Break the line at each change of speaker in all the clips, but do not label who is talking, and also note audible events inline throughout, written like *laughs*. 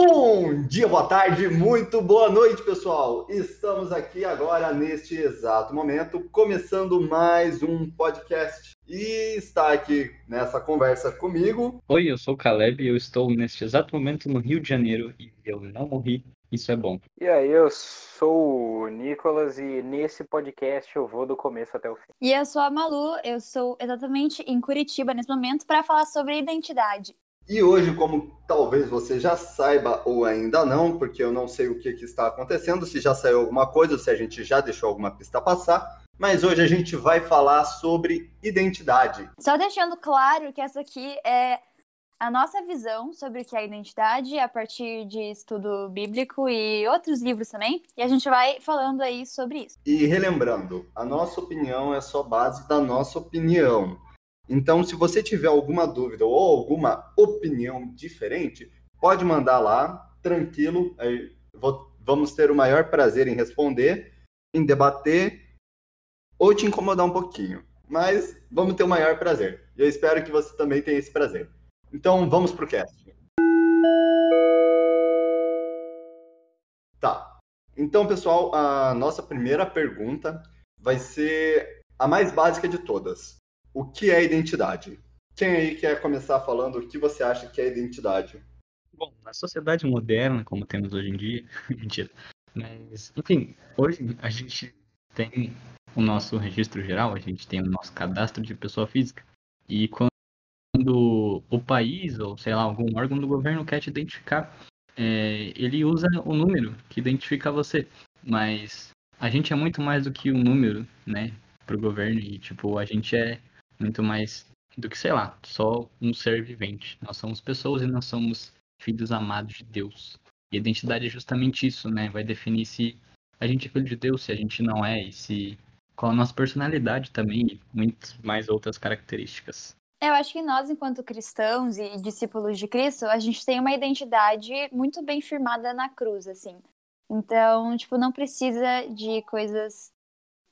Bom dia, boa tarde, muito boa noite, pessoal. Estamos aqui agora neste exato momento, começando mais um podcast. E está aqui nessa conversa comigo.
Oi, eu sou o Caleb e eu estou neste exato momento no Rio de Janeiro e eu não morri. Isso é bom.
E aí, eu sou o Nicolas e nesse podcast eu vou do começo até o fim.
E eu sou a Malu, eu sou exatamente em Curitiba nesse momento para falar sobre identidade.
E hoje, como talvez você já saiba ou ainda não, porque eu não sei o que, que, está acontecendo, se já saiu alguma coisa, se a gente já deixou alguma pista passar, mas hoje a gente vai falar sobre identidade.
Só deixando claro que essa aqui é a nossa visão sobre o que é identidade a partir de estudo bíblico e outros livros também, e a gente vai falando aí sobre isso.
E relembrando, a nossa opinião é só base da nossa opinião. Então, se você tiver alguma dúvida ou alguma opinião diferente, pode mandar lá, tranquilo. Vou, vamos ter o maior prazer em responder, em debater ou te incomodar um pouquinho. Mas vamos ter o maior prazer. E eu espero que você também tenha esse prazer. Então, vamos pro cast. Tá. Então, pessoal, a nossa primeira pergunta vai ser a mais básica de todas o que é identidade? Quem aí quer começar falando o que você acha que é identidade?
Bom, na sociedade moderna, como temos hoje em dia, *laughs* mentira. Mas, enfim, hoje a gente tem o nosso registro geral, a gente tem o nosso cadastro de pessoa física. E quando o país, ou sei lá, algum órgão do governo quer te identificar, é, ele usa o número que identifica você. Mas a gente é muito mais do que um número, né, pro governo. E, tipo, a gente é muito mais do que, sei lá, só um ser vivente. Nós somos pessoas e nós somos filhos amados de Deus. E a identidade é justamente isso, né? Vai definir se a gente é filho de Deus, se a gente não é, e se qual a nossa personalidade também, e muitas mais outras características.
Eu acho que nós, enquanto cristãos e discípulos de Cristo, a gente tem uma identidade muito bem firmada na cruz, assim. Então, tipo, não precisa de coisas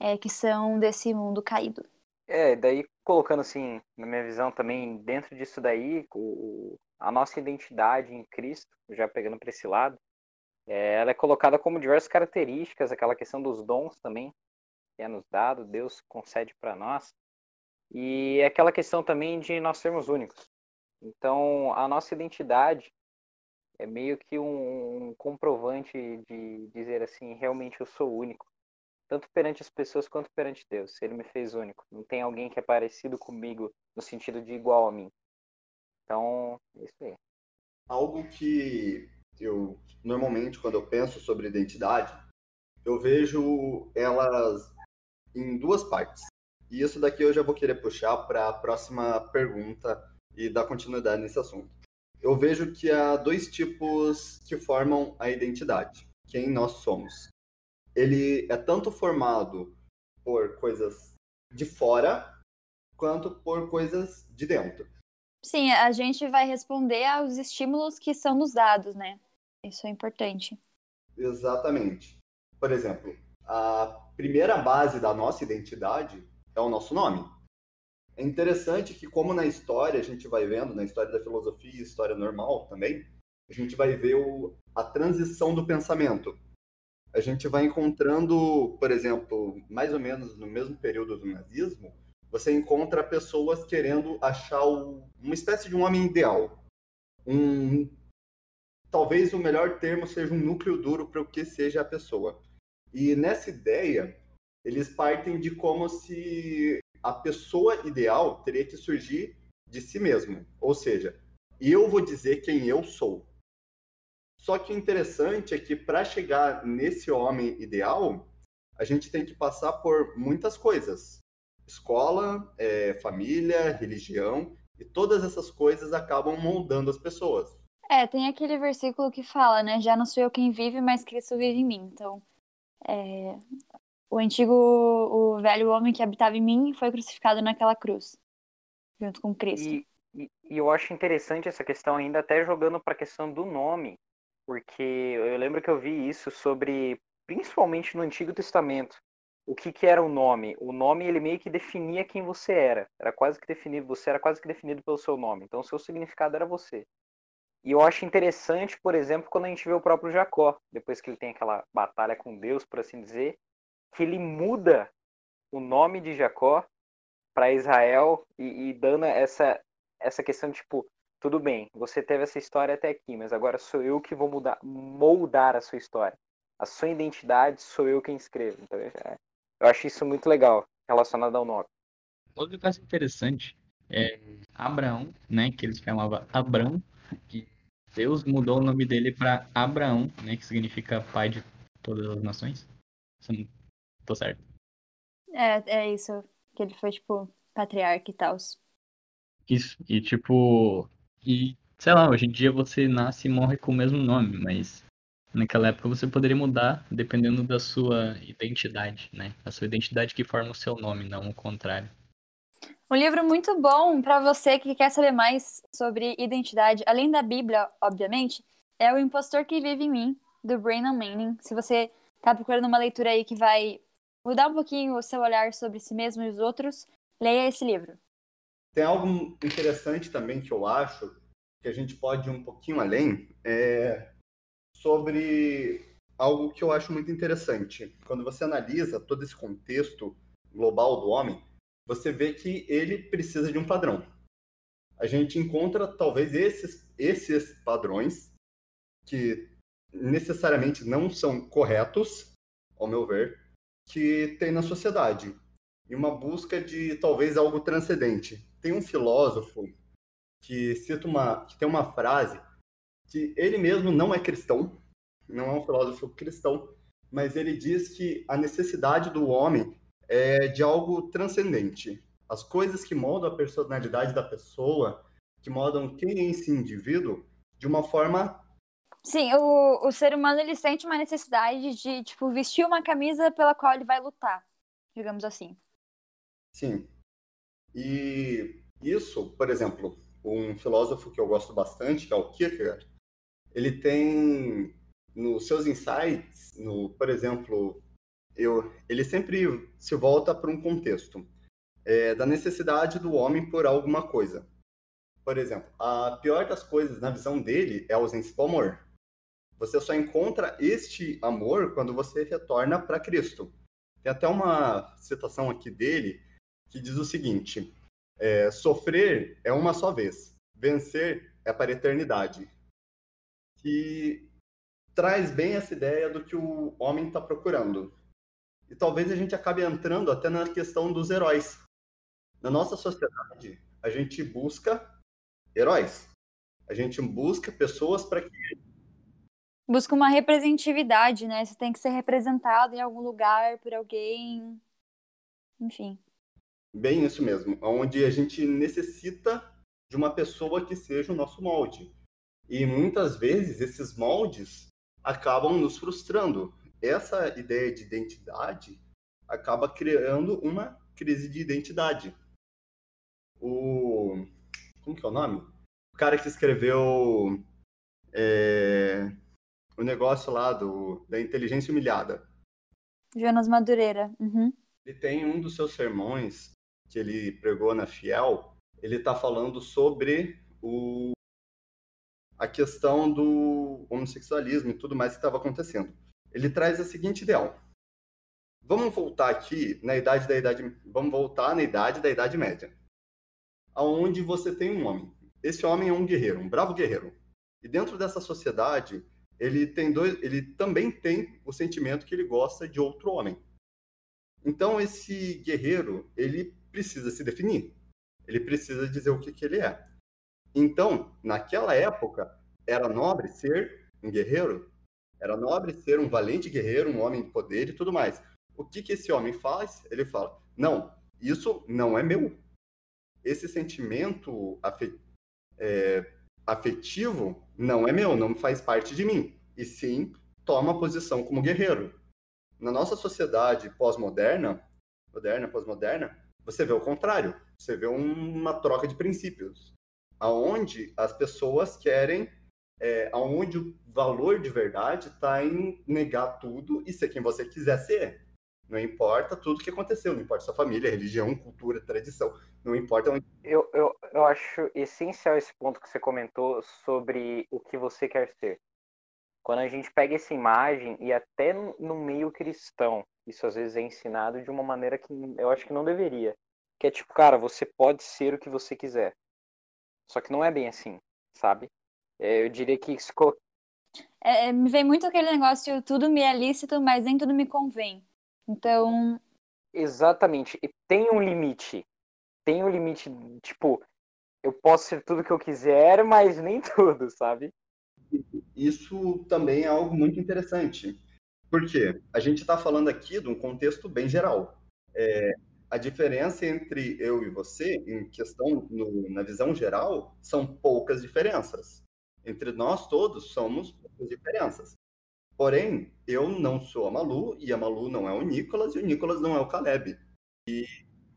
é, que são desse mundo caído.
É, daí colocando assim, na minha visão também, dentro disso daí, o, a nossa identidade em Cristo, já pegando para esse lado, é, ela é colocada como diversas características, aquela questão dos dons também, que é nos dado, Deus concede para nós, e é aquela questão também de nós sermos únicos. Então, a nossa identidade é meio que um, um comprovante de dizer assim, realmente eu sou único tanto perante as pessoas quanto perante Deus. Ele me fez único. Não tem alguém que é parecido comigo no sentido de igual a mim. Então, é isso aí.
Algo que eu normalmente quando eu penso sobre identidade, eu vejo elas em duas partes. E isso daqui eu já vou querer puxar para a próxima pergunta e dar continuidade nesse assunto. Eu vejo que há dois tipos que formam a identidade, quem nós somos ele é tanto formado por coisas de fora quanto por coisas de dentro.
Sim, a gente vai responder aos estímulos que são nos dados, né? Isso é importante.
Exatamente. Por exemplo, a primeira base da nossa identidade é o nosso nome. É interessante que, como na história a gente vai vendo, na história da filosofia e história normal também, a gente vai ver o, a transição do pensamento a gente vai encontrando, por exemplo, mais ou menos no mesmo período do nazismo, você encontra pessoas querendo achar o, uma espécie de um homem ideal. Um, talvez o melhor termo seja um núcleo duro para o que seja a pessoa. E nessa ideia, eles partem de como se a pessoa ideal teria que surgir de si mesmo. Ou seja, eu vou dizer quem eu sou. Só que o interessante é que para chegar nesse homem ideal, a gente tem que passar por muitas coisas: escola, é, família, religião, e todas essas coisas acabam moldando as pessoas.
É, tem aquele versículo que fala, né? Já não sou eu quem vive, mas Cristo vive em mim. Então, é, o antigo, o velho homem que habitava em mim foi crucificado naquela cruz, junto com Cristo.
E, e, e eu acho interessante essa questão ainda, até jogando para a questão do nome porque eu lembro que eu vi isso sobre, principalmente no Antigo Testamento, o que, que era o nome. O nome ele meio que definia quem você era. Era quase que definido, você era quase que definido pelo seu nome. Então o seu significado era você. E eu acho interessante, por exemplo, quando a gente vê o próprio Jacó, depois que ele tem aquela batalha com Deus, por assim dizer, que ele muda o nome de Jacó para Israel e, e, dando essa, essa questão, tipo, tudo bem, você teve essa história até aqui, mas agora sou eu que vou mudar, moldar a sua história. A sua identidade sou eu quem escrevo. Então, é, eu acho isso muito legal relacionado ao nome.
Outro caso interessante é Abraão, né, que eles chamavam Abrão, que Deus mudou o nome dele para Abraão, né, que significa pai de todas as nações. Tô certo.
É, é isso. Que ele foi, tipo, patriarca e tal.
Isso. E, tipo. E, sei lá, hoje em dia você nasce e morre com o mesmo nome, mas naquela época você poderia mudar dependendo da sua identidade, né? A sua identidade que forma o seu nome, não o contrário.
Um livro muito bom para você que quer saber mais sobre identidade, além da Bíblia, obviamente, é O Impostor que Vive em Mim, do Brandon Manning. Se você tá procurando uma leitura aí que vai mudar um pouquinho o seu olhar sobre si mesmo e os outros, leia esse livro.
Tem algo interessante também que eu acho que a gente pode ir um pouquinho além, é sobre algo que eu acho muito interessante. Quando você analisa todo esse contexto global do homem, você vê que ele precisa de um padrão. A gente encontra talvez esses, esses padrões que necessariamente não são corretos, ao meu ver, que tem na sociedade. E uma busca de talvez algo transcendente. Tem um filósofo que cita uma, que tem uma frase que ele mesmo não é cristão, não é um filósofo cristão, mas ele diz que a necessidade do homem é, de algo transcendente. As coisas que moldam a personalidade da pessoa, que moldam quem é esse indivíduo, de uma forma.
Sim, o, o ser humano ele sente uma necessidade de tipo vestir uma camisa pela qual ele vai lutar, digamos assim.
Sim. E isso, por exemplo, um filósofo que eu gosto bastante, que é o Kierkegaard, ele tem nos seus insights, no, por exemplo, eu, ele sempre se volta para um contexto é, da necessidade do homem por alguma coisa. Por exemplo, a pior das coisas na visão dele é a ausência do amor. Você só encontra este amor quando você retorna para Cristo. Tem até uma citação aqui dele que diz o seguinte: é, sofrer é uma só vez, vencer é para a eternidade. Que traz bem essa ideia do que o homem está procurando. E talvez a gente acabe entrando até na questão dos heróis. Na nossa sociedade, a gente busca heróis. A gente busca pessoas para que.
Busca uma representatividade, né? Você tem que ser representado em algum lugar por alguém. Enfim.
Bem isso mesmo. Onde a gente necessita de uma pessoa que seja o nosso molde. E muitas vezes esses moldes acabam nos frustrando essa ideia de identidade acaba criando uma crise de identidade. O. Como que é o nome? O cara que escreveu é, o negócio lá do, da inteligência humilhada.
Jonas Madureira. Uhum.
Ele tem um dos seus sermões que ele pregou na Fiel, ele está falando sobre o, a questão do homossexualismo e tudo mais que estava acontecendo ele traz a seguinte ideal. Vamos voltar aqui na idade da idade, vamos voltar na idade da idade média, aonde você tem um homem. Esse homem é um guerreiro, um bravo guerreiro. E dentro dessa sociedade, ele tem dois, ele também tem o sentimento que ele gosta de outro homem. Então esse guerreiro, ele precisa se definir. Ele precisa dizer o que, que ele é. Então, naquela época, era nobre ser um guerreiro? Era nobre ser um valente guerreiro, um homem de poder e tudo mais. O que, que esse homem faz? Ele fala: não, isso não é meu. Esse sentimento é, afetivo não é meu, não faz parte de mim. E sim, toma posição como guerreiro. Na nossa sociedade pós-moderna, moderna, pós-moderna, você vê o contrário. Você vê uma troca de princípios, aonde as pessoas querem é, onde o valor de verdade está em negar tudo e ser quem você quiser ser. Não importa tudo que aconteceu, não importa sua família, religião, cultura, tradição, não importa onde.
Eu, eu, eu acho essencial esse ponto que você comentou sobre o que você quer ser. Quando a gente pega essa imagem e até no meio cristão, isso às vezes é ensinado de uma maneira que eu acho que não deveria. Que é tipo, cara, você pode ser o que você quiser. Só que não é bem assim, sabe? É, eu diria que isso...
é, me vem muito aquele negócio, tudo me é lícito, mas nem tudo me convém. Então.
Exatamente. E tem um limite. Tem um limite, tipo, eu posso ser tudo que eu quiser, mas nem *laughs* tudo, sabe?
Isso também é algo muito interessante. Porque a gente está falando aqui de um contexto bem geral. É, a diferença entre eu e você, em questão no, na visão geral, são poucas diferenças. Entre nós todos somos poucas diferenças. Porém, eu não sou a Malu, e a Malu não é o Nicolas, e o Nicolas não é o Caleb. E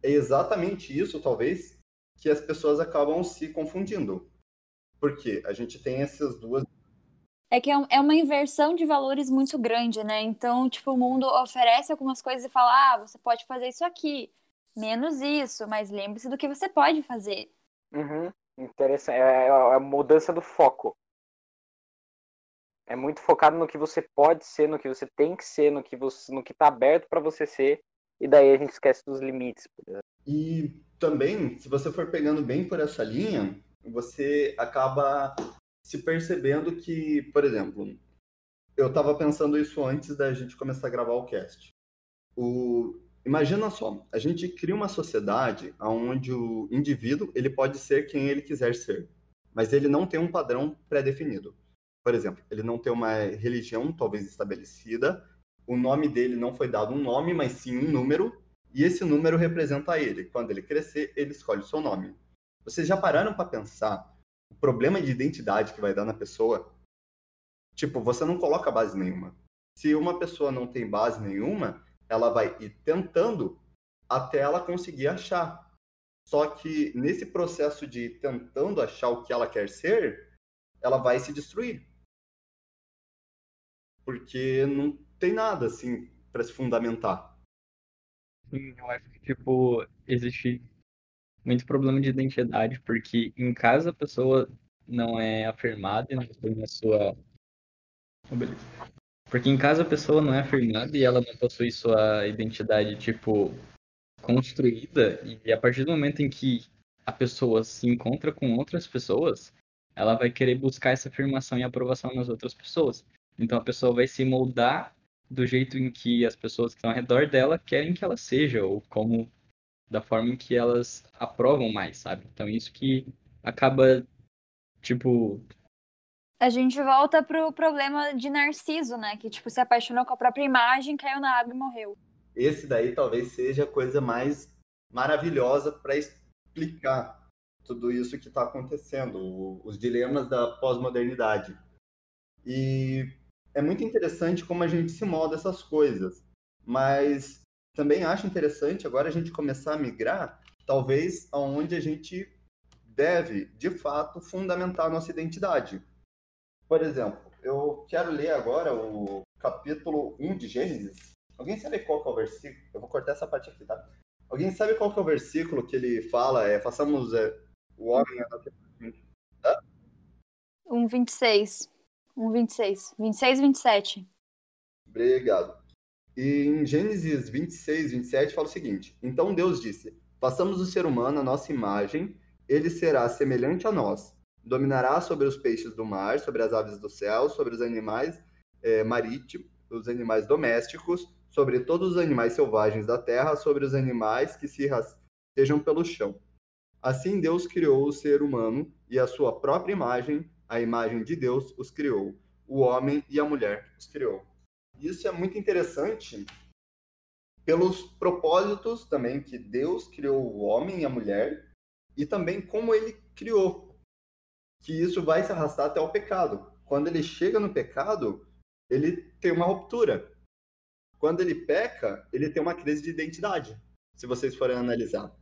é exatamente isso, talvez, que as pessoas acabam se confundindo. Porque a gente tem essas duas.
É que é, é uma inversão de valores muito grande, né? Então, tipo, o mundo oferece algumas coisas e fala: ah, você pode fazer isso aqui, menos isso, mas lembre-se do que você pode fazer.
Uhum. Interessante. É, é a mudança do foco. É muito focado no que você pode ser, no que você tem que ser, no que você, no que está aberto para você ser, e daí a gente esquece dos limites.
E também, se você for pegando bem por essa linha, você acaba se percebendo que, por exemplo, eu estava pensando isso antes da gente começar a gravar o cast. O... Imagina só, a gente cria uma sociedade onde o indivíduo ele pode ser quem ele quiser ser, mas ele não tem um padrão pré-definido por exemplo, ele não tem uma religião talvez estabelecida, o nome dele não foi dado um nome, mas sim um número, e esse número representa ele. Quando ele crescer, ele escolhe o seu nome. Vocês já pararam para pensar o problema de identidade que vai dar na pessoa? Tipo, você não coloca base nenhuma. Se uma pessoa não tem base nenhuma, ela vai ir tentando até ela conseguir achar. Só que nesse processo de tentando achar o que ela quer ser, ela vai se destruir porque não tem nada assim para se fundamentar.
Sim, eu acho que tipo existe muito problema de identidade, porque em casa a pessoa não é afirmada e não tem a sua oh, beleza. Porque em casa a pessoa não é afirmada e ela não possui sua identidade tipo construída e a partir do momento em que a pessoa se encontra com outras pessoas, ela vai querer buscar essa afirmação e aprovação nas outras pessoas. Então a pessoa vai se moldar do jeito em que as pessoas que estão ao redor dela querem que ela seja, ou como da forma em que elas aprovam mais, sabe? Então isso que acaba, tipo.
A gente volta pro problema de Narciso, né? Que, tipo, se apaixonou com a própria imagem, caiu na água e morreu.
Esse daí talvez seja a coisa mais maravilhosa para explicar tudo isso que está acontecendo, os dilemas da pós-modernidade. E é muito interessante como a gente se molda essas coisas. Mas também acho interessante agora a gente começar a migrar, talvez aonde a gente deve, de fato, fundamentar a nossa identidade. Por exemplo, eu quero ler agora o capítulo 1 de Gênesis. Alguém sabe qual é o versículo? Eu vou cortar essa parte aqui, tá? Alguém sabe qual é o versículo que ele fala? É, façamos é, o homem...
Tá? 1, 26. Um 26. 26 27.
Obrigado. E em Gênesis 26, 27 fala o seguinte: Então Deus disse: Façamos o ser humano a nossa imagem, ele será semelhante a nós. Dominará sobre os peixes do mar, sobre as aves do céu, sobre os animais é, marítimos, os animais domésticos, sobre todos os animais selvagens da terra, sobre os animais que se rastejam pelo chão. Assim Deus criou o ser humano e a sua própria imagem, a imagem de Deus os criou. O homem e a mulher os criou. Isso é muito interessante pelos propósitos também que Deus criou o homem e a mulher e também como ele criou. Que isso vai se arrastar até o pecado. Quando ele chega no pecado, ele tem uma ruptura. Quando ele peca, ele tem uma crise de identidade, se vocês forem analisar.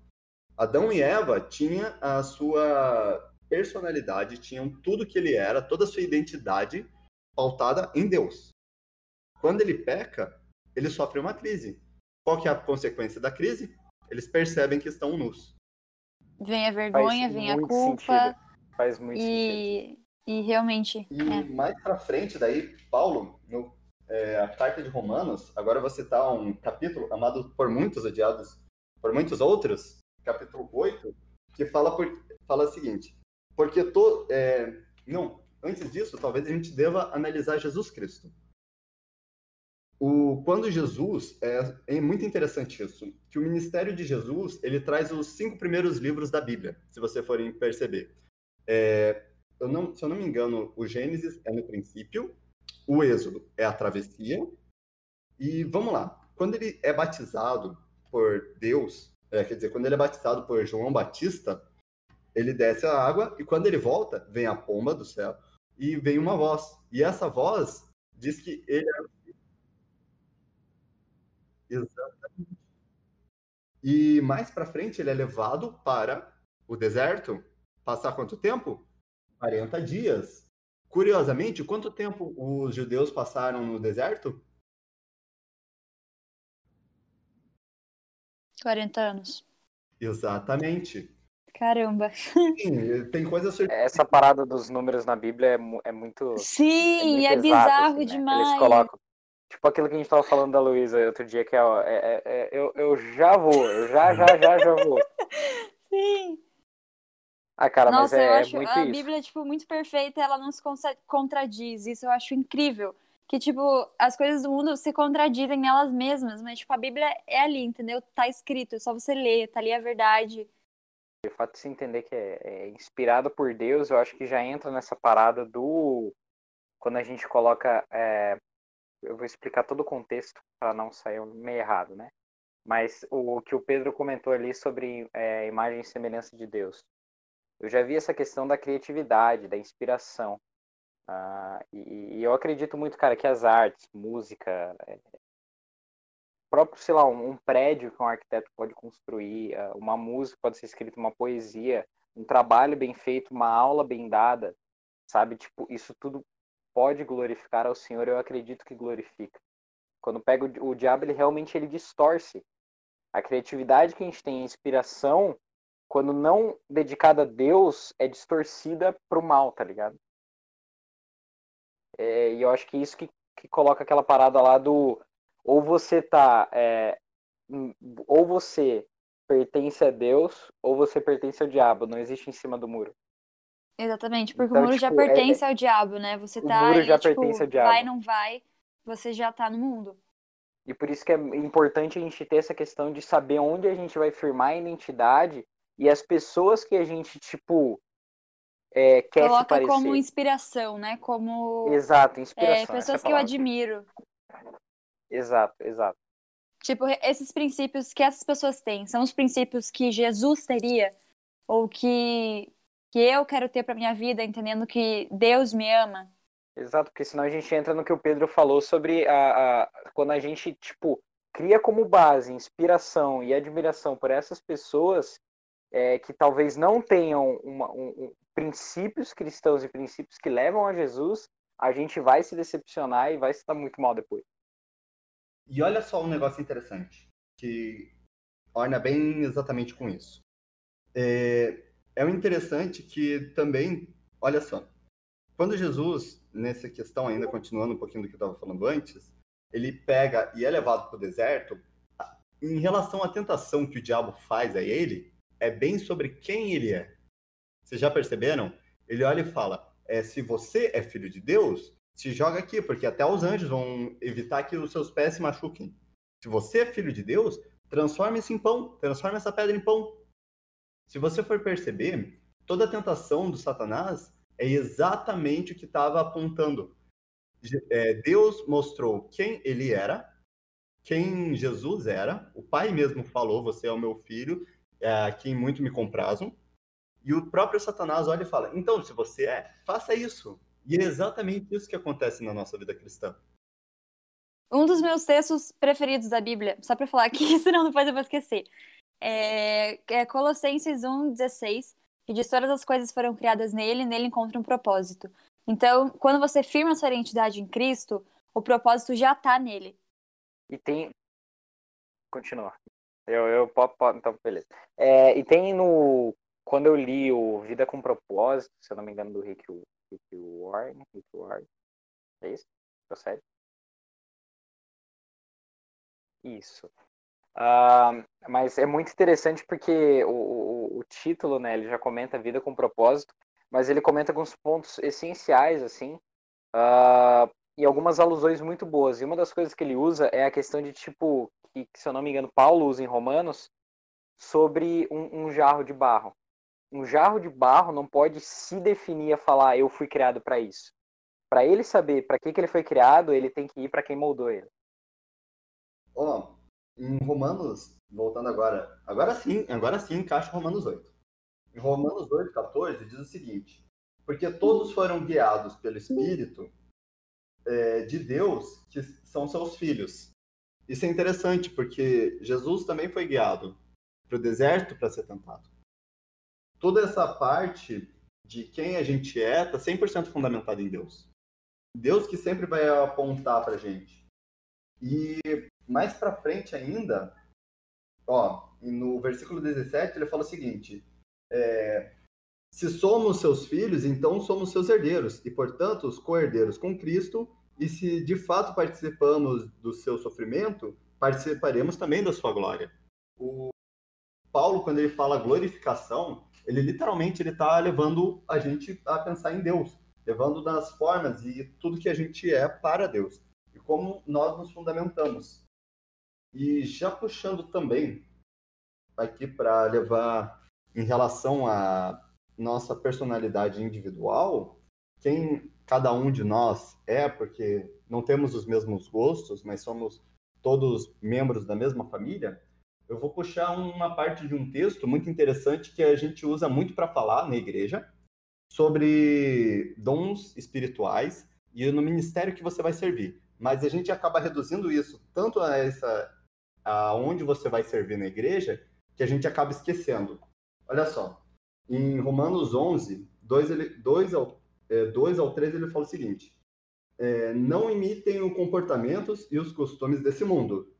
Adão e Eva tinham a sua personalidade, tinham tudo que ele era, toda a sua identidade pautada em Deus. Quando ele peca, ele sofre uma crise. Qual que é a consequência da crise? Eles percebem que estão nus.
vem a vergonha,
Faz
vem a culpa.
sentido. Faz muito sentido.
E, e realmente.
E
é.
mais pra frente, daí, Paulo, no, é, a carta de Romanos, agora você tá um capítulo amado por muitos, odiados por muitos outros, capítulo 8, que fala, por, fala o seguinte: porque to, é, não, antes disso, talvez a gente deva analisar Jesus Cristo. O, quando Jesus, é, é muito interessante isso, que o ministério de Jesus, ele traz os cinco primeiros livros da Bíblia, se você forem perceber. É, eu não, se eu não me engano, o Gênesis é no princípio, o Êxodo é a travessia, e vamos lá, quando ele é batizado por Deus, é, quer dizer, quando ele é batizado por João Batista, ele desce a água, e quando ele volta, vem a pomba do céu, e vem uma voz. E essa voz diz que ele é Exatamente. E mais para frente ele é levado para o deserto. Passar quanto tempo? 40 dias. Curiosamente, quanto tempo os judeus passaram no deserto?
40 anos.
Exatamente.
Caramba.
Sim, tem coisa sur...
Essa parada dos números na Bíblia é, é muito. é
Sim,
muito
é
exato,
bizarro
assim, né?
demais.
Eles colocam. Tipo aquilo que a gente tava falando da Luísa outro dia, que é, ó, é- é- é- eu, eu já vou, eu já, já, já, já vou. *laughs*
Sim.
Ah, cara,
Nossa,
mas é,
eu
é
acho
muito
a
isso.
Bíblia, tipo, muito perfeita, ela não se contradiz. Isso eu acho incrível. Que, tipo, as coisas do mundo se contradizem nelas mesmas, mas, tipo, a Bíblia é ali, entendeu? Tá escrito, é só você ler, tá ali a verdade.
O fato de se entender que é, é inspirado por Deus, eu acho que já entra nessa parada do. Quando a gente coloca. é, eu vou explicar todo o contexto para não sair meio errado, né? Mas o que o Pedro comentou ali sobre é, imagem e semelhança de Deus. Eu já vi essa questão da criatividade, da inspiração. Ah, e, e eu acredito muito, cara, que as artes, música, é, próprio, sei lá, um, um prédio que um arquiteto pode construir, ah, uma música pode ser escrita, uma poesia, um trabalho bem feito, uma aula bem dada, sabe? Tipo, isso tudo pode glorificar ao Senhor, eu acredito que glorifica. Quando pega o, o diabo, ele realmente ele distorce. A criatividade que a gente tem, a inspiração, quando não dedicada a Deus, é distorcida pro mal, tá ligado? É, e eu acho que isso que, que coloca aquela parada lá do ou você tá é, hum, ou você pertence a Deus ou você pertence ao diabo, não existe em cima do muro.
Exatamente, porque
Então,
o muro já
tipo, é-
pertence ao diabo, né? Você
o
tá
muro
aí,
já
tipo,
pertence ao diabo.
vai, não vai, você já tá no mundo.
E por isso que é importante a gente ter essa questão de saber onde a gente vai firmar a identidade e as pessoas que a gente, tipo, é, quer se
Coloca
parecer.
como inspiração, né? Como
Exato,
é,
inspiração. é a
pessoas que eu admiro.
Exato, exato.
Tipo, esses princípios que essas pessoas têm, são os princípios que Jesus teria, ou que, que eu quero ter pra minha vida, entendendo que Deus me ama.
Exato, porque senão a gente entra no que o Pedro falou sobre a, a quando a gente, tipo, cria como base inspiração e admiração por essas pessoas é, que talvez não tenham uma- um- um- princípios cristãos e princípios que levam a Jesus, a gente vai se decepcionar e vai se dar muito mal depois.
E olha só um negócio interessante, que orna bem exatamente com isso. É, é interessante que também, olha só, quando Jesus, nessa questão ainda continuando um pouquinho do que eu estava falando antes, ele pega e é levado para o deserto, em relação à tentação que o diabo faz a ele, é bem sobre quem ele é. Vocês já perceberam? Ele olha e fala: é, se você é filho de Deus, se joga aqui, porque até os anjos vão evitar que os seus pés se machuquem. Se você é filho de Deus, transforme isso em pão, transforme essa pedra em pão. Se você for perceber, toda a tentação do Satanás é exatamente o que estava apontando. É, Deus mostrou quem ele era, quem Jesus era, o Pai mesmo falou: Você é o meu filho, é, quem muito me comprazam. E o próprio Satanás olha e fala: Então, se você é, faça isso. E é exatamente isso que acontece na nossa vida cristã.
Um dos meus textos preferidos da Bíblia, só pra falar aqui, *laughs* senão depois eu vou esquecer, é, é Colossenses 1,16, que diz todas as coisas foram criadas nele, nele encontra um propósito. Então, quando você firma sua identidade em Cristo, o propósito já tá nele.
E tem. Continua. Eu, eu po- po- então, beleza. É, e tem no quando eu li o Vida com Propósito, se eu não me engano, do Rick, Rick Warren, Rick Warren, é isso? Procede? Isso. Uh, mas é muito interessante porque o, o, o, título, né, ele já comenta vida com propósito, mas ele comenta alguns pontos essenciais, assim, uh, e algumas alusões muito boas. E uma das coisas que ele usa é a questão de, tipo, que, se eu não me engano, Paulo usa em Romanos, sobre um, um jarro de barro. Um jarro de barro não pode se definir a falar, eu fui criado para isso. Para ele saber para que, que ele foi criado, ele tem que ir para quem moldou ele.
Ó, oh, em Romanos, voltando agora, agora sim, agora sim encaixa Romanos 8. Em Romanos 8, 14, diz o seguinte: Porque todos foram guiados pelo Espírito é, de Deus, que são seus filhos. Isso é interessante, porque Jesus também foi guiado para o deserto para ser tentado. Toda essa parte de quem a gente é está 100% fundamentada em Deus. Deus que sempre vai apontar para a gente. E mais para frente ainda, ó, no versículo 17, ele fala o seguinte: é, se somos seus filhos, então somos seus herdeiros, e portanto os co-herdeiros com Cristo, e se de fato participamos do seu sofrimento, participaremos também da sua glória. O Paulo, quando ele fala glorificação, ele literalmente ele está levando a gente a pensar em Deus, levando nas formas e tudo que a gente é para Deus como nós nos fundamentamos. E já puxando também aqui para levar em relação à nossa personalidade individual, quem cada um de nós é, porque não temos os mesmos gostos, mas somos todos membros da mesma família, eu vou puxar uma parte de um texto muito interessante que a gente usa muito para falar na igreja sobre dons espirituais e no ministério que você vai servir. Mas a gente acaba reduzindo isso tanto a essa aonde você vai servir na igreja, que a gente acaba esquecendo. Olha só, em Romanos 11, 2, ele, 2, ao, é, 2 ao 3, ele fala o seguinte: é, Não imitem os comportamentos e os costumes desse mundo,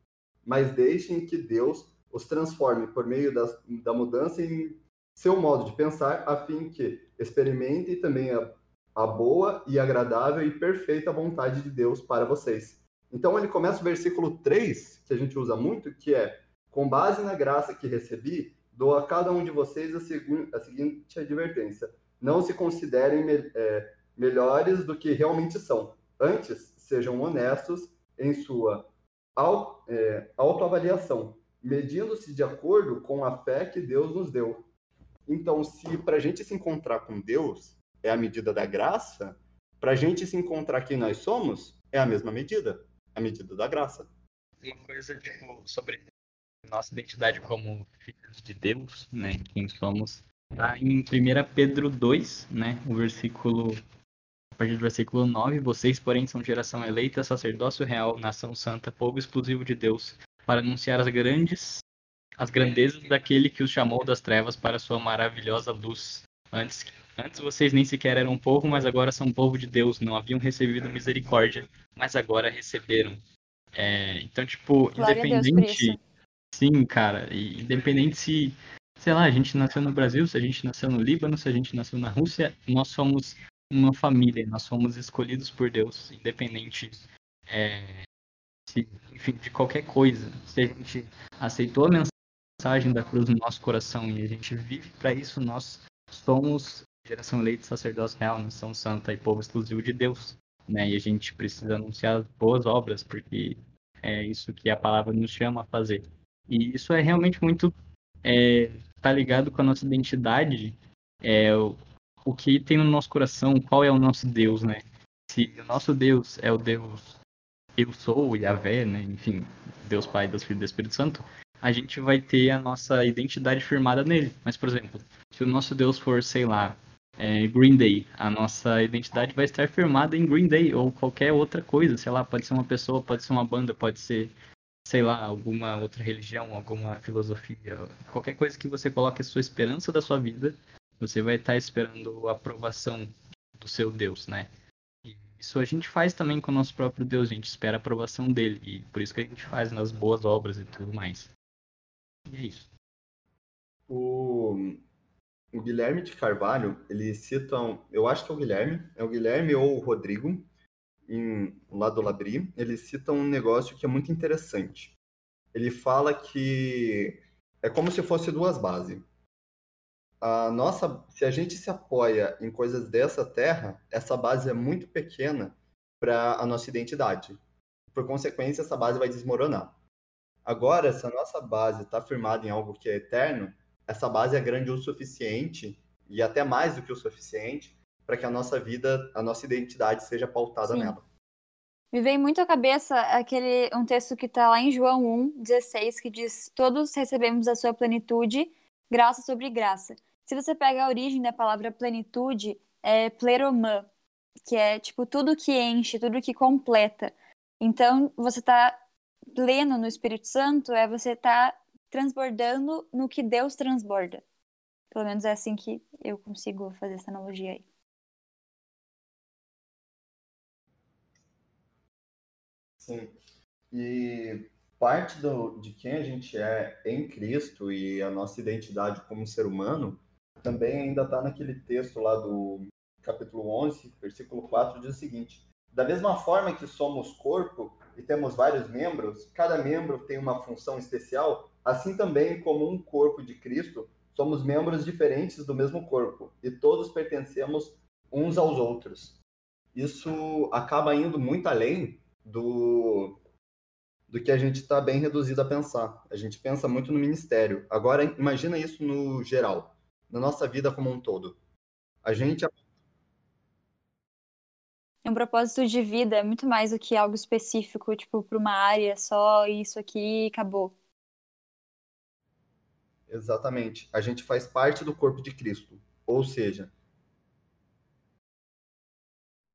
mas deixem que Deus os transforme por meio das, da mudança em seu modo de pensar, a fim que experimentem também a, a boa e agradável e perfeita vontade de Deus para vocês. Então ele começa o versículo 3, que a gente usa muito, que é: Com base na graça que recebi, dou a cada um de vocês a, segu a seguinte advertência: Não se considerem me é, melhores do que realmente são. Antes, sejam honestos em sua au é, autoavaliação, medindo-se de acordo com a fé que Deus nos deu. Então, se para a gente se encontrar com Deus é a medida da graça, para a gente se encontrar quem nós somos é a mesma medida a medida da graça.
Uma coisa, tipo, sobre nossa identidade como filhos de Deus, né? Quem somos. Tá em 1 Pedro 2, né? O versículo. A partir do versículo 9, vocês, porém, são geração eleita, sacerdócio real, nação santa, povo exclusivo de Deus, para anunciar as grandes as grandezas daquele que os chamou das trevas para sua maravilhosa luz. Antes, antes vocês nem sequer eram povo, mas agora são povo de Deus, não haviam recebido misericórdia, mas agora receberam. É, então, tipo, Glória independente. Sim, cara, independente se, sei lá, a gente nasceu no Brasil, se a gente nasceu no Líbano, se a gente nasceu na Rússia, nós somos uma família, nós somos escolhidos por Deus, independente, é, se, enfim, de qualquer coisa. Se a gente aceitou a mensagem da cruz no nosso coração e a gente vive para isso, nós somos geração eleita, sacerdócio real, nação santa e povo exclusivo de Deus né? E a gente precisa anunciar boas obras, porque é isso que a palavra nos chama a fazer. E isso é realmente muito é, tá ligado com a nossa identidade, é o, o que tem no nosso coração, qual é o nosso Deus, né? Se o nosso Deus é o Deus eu sou, Yahvé, né? Enfim, Deus Pai, Deus Filho e Espírito Santo, a gente vai ter a nossa identidade firmada nele. Mas, por exemplo, se o nosso Deus for, sei lá, é, Green Day. A nossa identidade vai estar firmada em Green Day ou qualquer outra coisa, sei lá, pode ser uma pessoa, pode ser uma banda, pode ser, sei lá, alguma outra religião, alguma filosofia, qualquer coisa que você coloque a sua esperança da sua vida, você vai estar esperando a aprovação do seu Deus, né? Isso a gente faz também com o nosso próprio Deus, a gente espera a aprovação dele, e por isso que a gente faz nas boas obras e tudo mais. E é isso.
O o Guilherme de Carvalho, ele cita, um, eu acho que é o Guilherme, é o Guilherme ou o Rodrigo, em, lá do Labri, ele cita um negócio que é muito interessante. Ele fala que é como se fosse duas bases. A nossa, se a gente se apoia em coisas dessa terra, essa base é muito pequena para a nossa identidade. Por consequência, essa base vai desmoronar. Agora, se a nossa base está firmada em algo que é eterno, essa base é grande o suficiente e até mais do que o suficiente para que a nossa vida, a nossa identidade seja pautada Sim. nela.
Me vem muito à cabeça aquele um texto que está lá em João 1, 16, que diz: Todos recebemos a sua plenitude, graça sobre graça. Se você pega a origem da palavra plenitude, é pleromã, que é tipo tudo que enche, tudo que completa. Então, você está pleno no Espírito Santo é você estar tá transbordando no que Deus transborda. Pelo menos é assim que eu consigo fazer essa analogia aí.
Sim. E parte do, de quem a gente é em Cristo e a nossa identidade como ser humano também ainda está naquele texto lá do capítulo 11, versículo 4, diz o seguinte: Da mesma forma que somos corpo, e temos vários membros, cada membro tem uma função especial, assim também como um corpo de Cristo, somos membros diferentes do mesmo corpo e todos pertencemos uns aos outros. Isso acaba indo muito além do do que a gente está bem reduzido a pensar. A gente pensa muito no ministério. Agora imagina isso no geral, na nossa vida como um todo. A gente
um propósito de vida é muito mais do que algo específico, tipo, para uma área só, isso aqui acabou.
Exatamente. A gente faz parte do corpo de Cristo. Ou seja.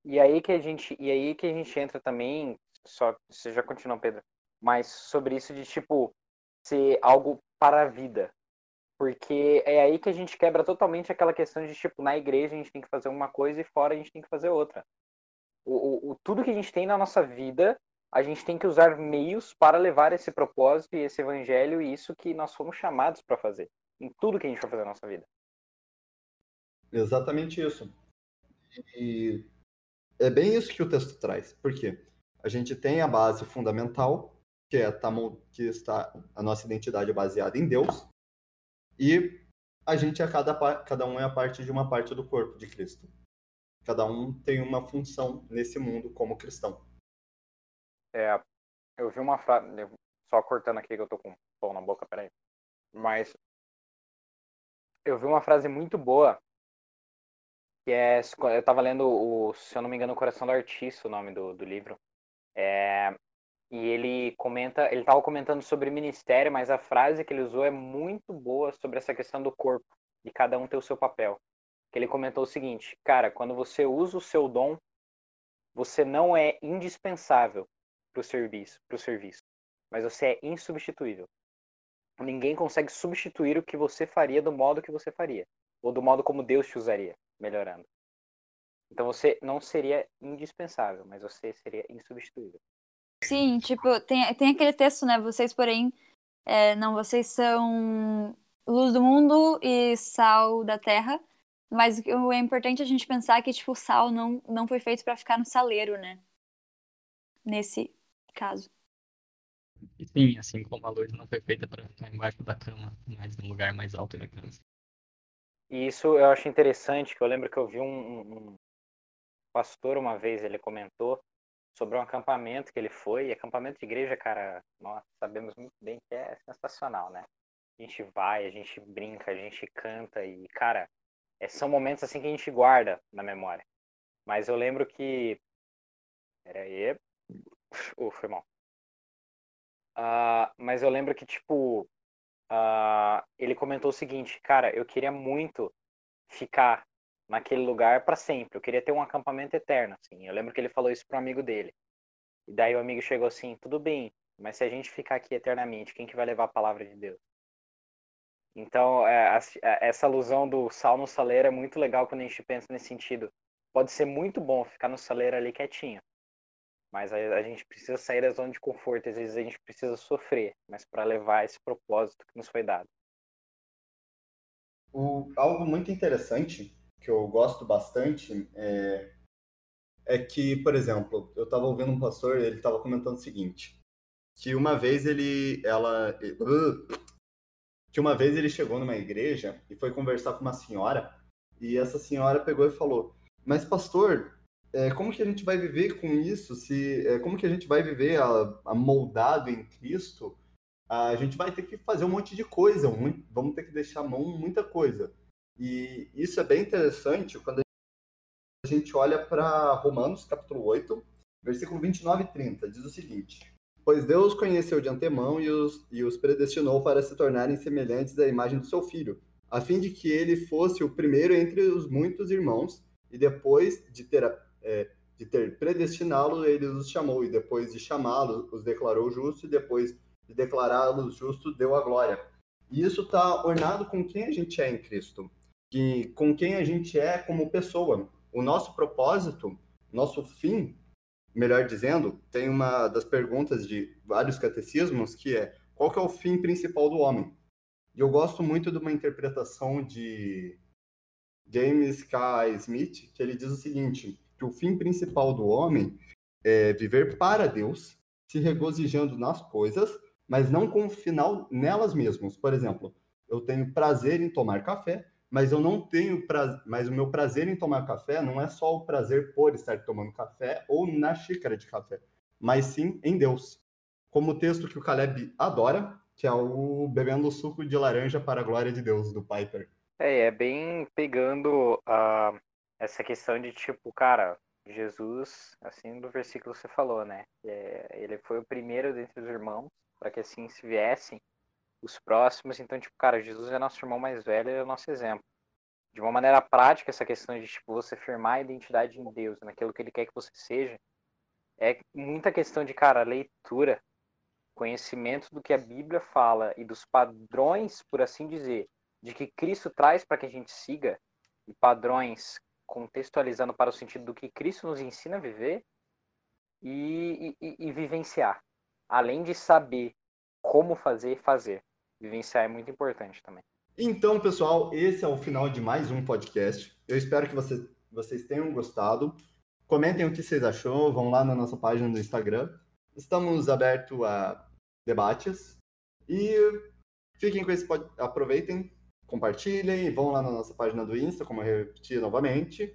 E aí que a gente, e aí que a gente entra também, só você já continua, Pedro, mas sobre isso de tipo ser algo para a vida. Porque é aí que a gente quebra totalmente aquela questão de tipo, na igreja a gente tem que fazer uma coisa e fora a gente tem que fazer outra o, o, tudo que a gente tem na nossa vida, a gente tem que usar meios para levar esse propósito e esse evangelho e isso que nós fomos chamados para fazer, em tudo que a gente vai fazer na nossa vida.
Exatamente isso. E é bem isso que o texto traz. Por quê? A gente tem a base fundamental, que é que está a nossa identidade é baseada em Deus, e a gente é cada, cada um é a parte de uma parte do corpo de Cristo. Cada um tem uma função nesse mundo como cristão.
É, eu vi uma frase, só cortando aqui que eu tô com pão na boca, peraí. Mas eu vi uma frase muito boa, que é, eu tava lendo o, se eu não me engano, o Coração do Artista, o nome do, do livro. É, e ele comenta, ele tava comentando sobre ministério, mas a frase que ele usou é muito boa sobre essa questão do corpo, de cada um ter o seu papel que ele comentou o seguinte, cara, quando você usa o seu dom, você não é indispensável para o serviço, pro serviço, mas você é insubstituível. Ninguém consegue substituir o que você faria do modo que você faria, ou do modo como Deus te usaria, melhorando. Então você não seria indispensável, mas você seria insubstituível.
Sim, tipo, tem, tem aquele texto, né? Vocês, porém, é, não, vocês são luz do mundo e sal da terra. Mas é importante a gente pensar que, tipo, o sal não, não foi feito para ficar no saleiro, né? Nesse caso.
Sim, assim como a luz não foi feita para ficar embaixo da cama, mas no lugar mais alto da cama.
E isso eu acho interessante, que eu lembro que eu vi um, um pastor uma vez, ele comentou sobre um acampamento que ele foi, e acampamento de igreja, cara, nós sabemos muito bem que é sensacional, né? A gente vai, a gente brinca, a gente canta e, cara, é, são momentos assim que a gente guarda na memória. Mas eu lembro que. Pera aí. Uh, foi mal. Uh, mas eu lembro que, tipo, uh, ele comentou o seguinte, cara, eu queria muito ficar naquele lugar para sempre. Eu queria ter um acampamento eterno, assim. Eu lembro que ele falou isso pro amigo dele. E daí o amigo chegou assim, tudo bem, mas se a gente ficar aqui eternamente, quem que vai levar a palavra de Deus? Então, é, é, essa alusão do sal no saleiro é muito legal quando a gente pensa nesse sentido. Pode ser muito bom ficar no saleiro ali quietinho, mas a, a gente precisa sair da zona de conforto. Às vezes a gente precisa sofrer, mas para levar esse propósito que nos foi dado.
o, algo muito interessante que eu gosto bastante é, é que, por exemplo, eu estava ouvindo um pastor, ele estava comentando o seguinte, que uma vez ele, ela, que uma vez ele chegou numa igreja e foi conversar com uma senhora e essa senhora pegou e falou, mas pastor, é, como que a gente vai viver com isso? Se, é, como que a gente vai viver a, a moldado em Cristo? A gente vai ter que fazer um monte de coisa, muito, vamos ter que deixar a mão muita coisa. E isso é bem interessante quando a gente olha para Romanos, capítulo 8, versículo 29 e 30. Diz o seguinte: Pois Deus conheceu de antemão e os, e os predestinou para se tornarem semelhantes à imagem do seu filho, a fim de que ele fosse o primeiro entre os muitos irmãos, e depois de ter é, de ter predestiná-lo, ele os chamou, e depois de chamá-lo, os declarou justo, e depois de declará-los justo, deu a glória. E isso está ornado com quem a gente é em Cristo, que, com quem a gente é como pessoa. O nosso propósito, nosso fim, melhor dizendo, tem uma das perguntas de vários catecismos que é qual que é o fim principal do homem? E eu gosto muito de uma interpretação de James K. Smith, que ele diz o seguinte: que o fim principal do homem é viver para Deus, se regozijando nas coisas, mas não com o final nelas mesmas. Por exemplo, eu tenho prazer em tomar café, mas eu não tenho prazer, mas o meu prazer em tomar café não é só o prazer por estar tomando café ou na xícara de café, mas sim em Deus. Como o texto que o Caleb adora, que é o bebendo suco de laranja para a glória de Deus do Piper.
É, é bem pegando a essa questão de tipo, cara, Jesus, assim do versículo você falou, né? É, ele foi o primeiro dentre os irmãos, para que assim se viessem os próximos. Então, tipo, cara, Jesus é nosso irmão mais velho e é o nosso exemplo. De uma maneira prática, essa questão de tipo, você firmar a identidade em Deus, naquilo que ele quer que você seja, é muita questão de, cara, leitura, conhecimento do que a Bíblia fala e dos padrões, por assim dizer, de que Cristo traz para que a gente siga, e padrões contextualizando para o sentido do que Cristo nos ensina a viver e, e, e vivenciar. Além de saber como fazer, fazer. Vivenciar é muito importante também.
Então, pessoal, esse é o final de mais um podcast. Eu espero que você, vocês tenham gostado. Comentem o que vocês achou, vão lá na nossa página do Instagram. Estamos abertos a debates. E fiquem com esse aproveitem compartilhem, vão lá na nossa página do Insta, como eu repeti novamente,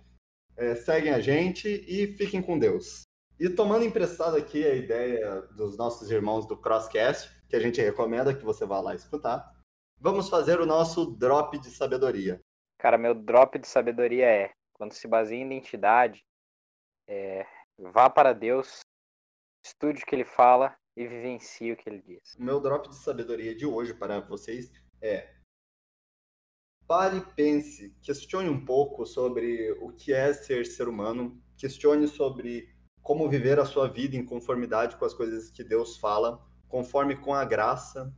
é, seguem a gente e fiquem com Deus. E tomando emprestado aqui a ideia dos nossos irmãos do Crosscast, que a gente recomenda que você vá lá escutar, vamos fazer o nosso drop de sabedoria.
Cara, meu drop de sabedoria é, quando se baseia em identidade, é, vá para Deus, estude o que ele fala e vivencie o que ele diz.
O meu drop de sabedoria de hoje para vocês é pare e pense, questione um pouco sobre o que é ser ser humano, questione sobre como viver a sua vida em conformidade com as coisas que Deus fala, conforme com a graça,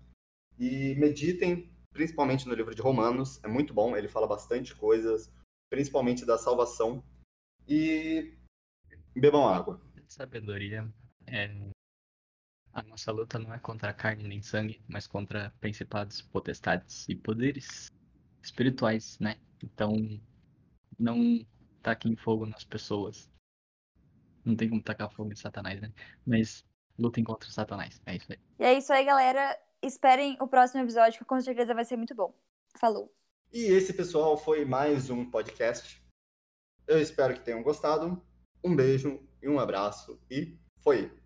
e meditem, principalmente no livro de Romanos, é muito bom, ele fala bastante coisas, principalmente da salvação, e bebam água.
Sabedoria é a nossa luta não é contra carne nem sangue, mas contra principados, potestades e poderes espirituais, né? Então, não taquem fogo nas pessoas. Não tem como tacar fogo em Satanás, né? Mas lutem contra o Satanás. É isso aí.
E é isso aí, galera. Esperem o próximo episódio, que com certeza vai ser muito bom. Falou.
E esse, pessoal, foi mais um podcast. Eu espero que tenham gostado. Um beijo e um abraço. E foi!